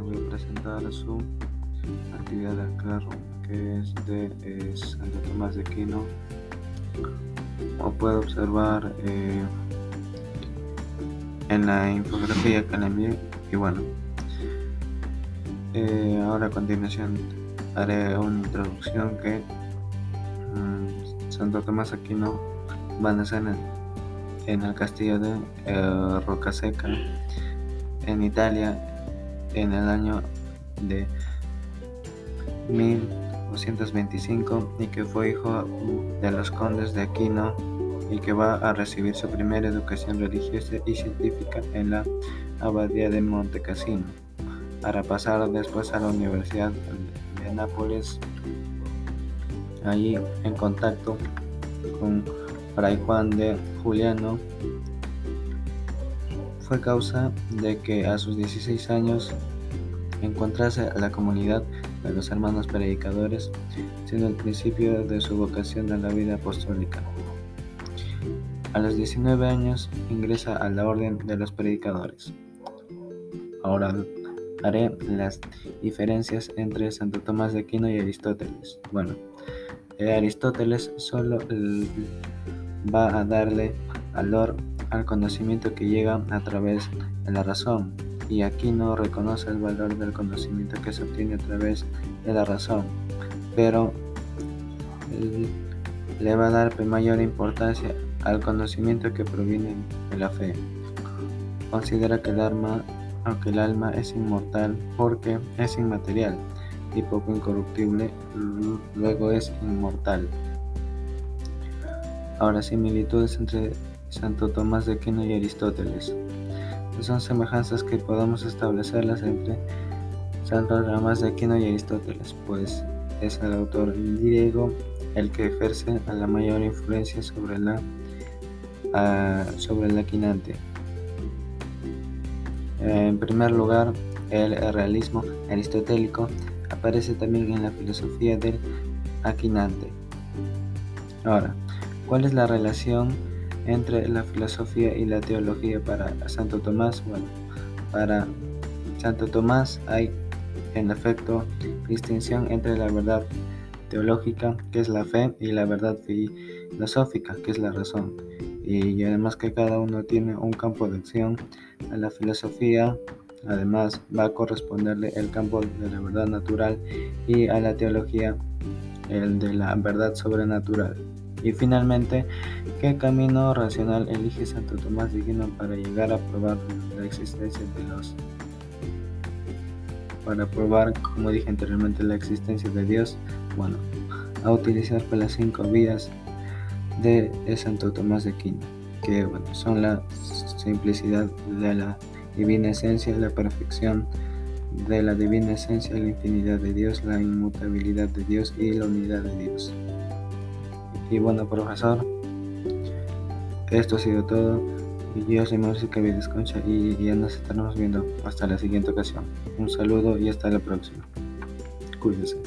voy a presentar su actividad del carro que es de Santo Tomás de Aquino. Como puede observar eh, en la infografía que le envié, y bueno, eh, ahora a continuación haré una introducción que mm, Santo Tomás Aquino va a nacer en, el castillo de eh, Rocaseca en Italia en el año de 1225 y que fue hijo de los condes de Aquino y que va a recibir su primera educación religiosa y científica en la abadía de Montecassino, para pasar después a la Universidad de Nápoles, allí en contacto con Fray Juan de Juliano, fue causa de que a sus 16 años encontrase a la comunidad de los hermanos predicadores, siendo el principio de su vocación a la vida apostólica. A los 19 años ingresa a la orden de los predicadores. Ahora haré las diferencias entre Santo Tomás de Aquino y Aristóteles. Bueno, eh, Aristóteles solo va a darle valor al conocimiento que llega a través de la razón, y aquí no reconoce el valor del conocimiento que se obtiene a través de la razón, pero le va a dar mayor importancia al conocimiento que proviene de la fe. Considera que el alma, aunque el alma es inmortal porque es inmaterial y poco incorruptible, luego es inmortal. Ahora similitudes entre Santo Tomás de Aquino y Aristóteles. Son semejanzas que podemos establecerlas entre Santo Tomás de Aquino y Aristóteles, pues es el autor griego el que ejerce la mayor influencia sobre la sobre el aquinante. En primer lugar, el realismo aristotélico aparece también en la filosofía del aquinante. Ahora, ¿cuál es la relación entre la filosofía y la teología para Santo Tomás? Bueno, para Santo Tomás hay en efecto distinción entre la verdad teológica, que es la fe, y la verdad filosófica, que es la razón. Y además que cada uno tiene un campo de acción. A la filosofía, además, va a corresponderle el campo de la verdad natural y a la teología el de la verdad sobrenatural. Y finalmente, ¿qué camino racional elige Santo Tomás de para llegar a probar la existencia de los para probar, como dije anteriormente, la existencia de Dios, bueno, a utilizar las cinco vías de, Santo Tomás de Aquino, que bueno, son la simplicidad de la divina esencia, la perfección de la divina esencia, la infinidad de Dios, la inmutabilidad de Dios y la unidad de Dios. Y bueno, profesor, esto ha sido todo. Y yo soy Mauricio Cavides Concha y ya nos estaremos viendo hasta la siguiente ocasión. Un saludo y hasta la próxima. Cuídense.